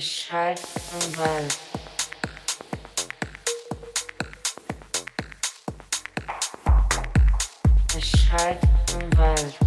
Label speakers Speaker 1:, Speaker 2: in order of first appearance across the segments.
Speaker 1: Schall und Ball. Schall und
Speaker 2: Ball.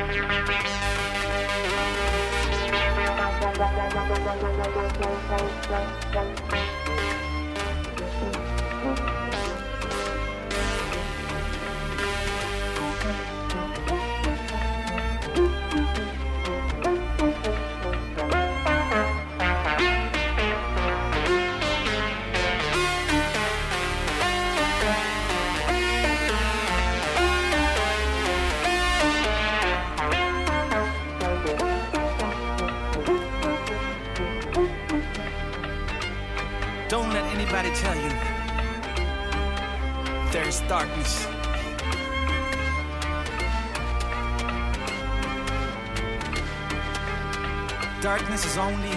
Speaker 2: Thank you. Darkness. Darkness is only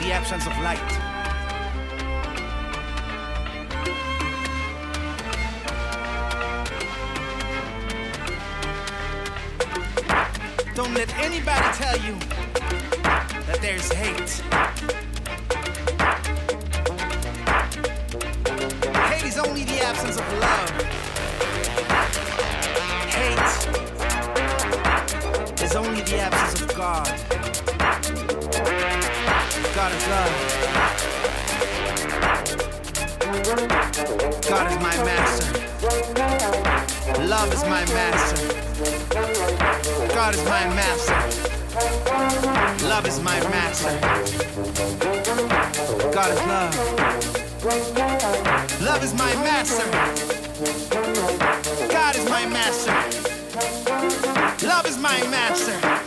Speaker 2: the absence of light. Don't let anybody tell you that there's hate. Love is my master. God is love. Love is my master. God is my master. Love is my master.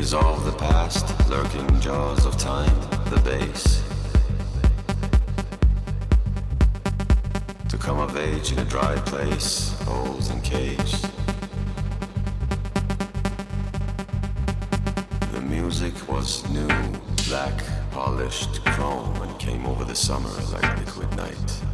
Speaker 3: Resolve the past, lurking jaws of time, the base? To come of age in a dry place, holes and caves. The music was new, black, polished chrome, and came over the summer like liquid night.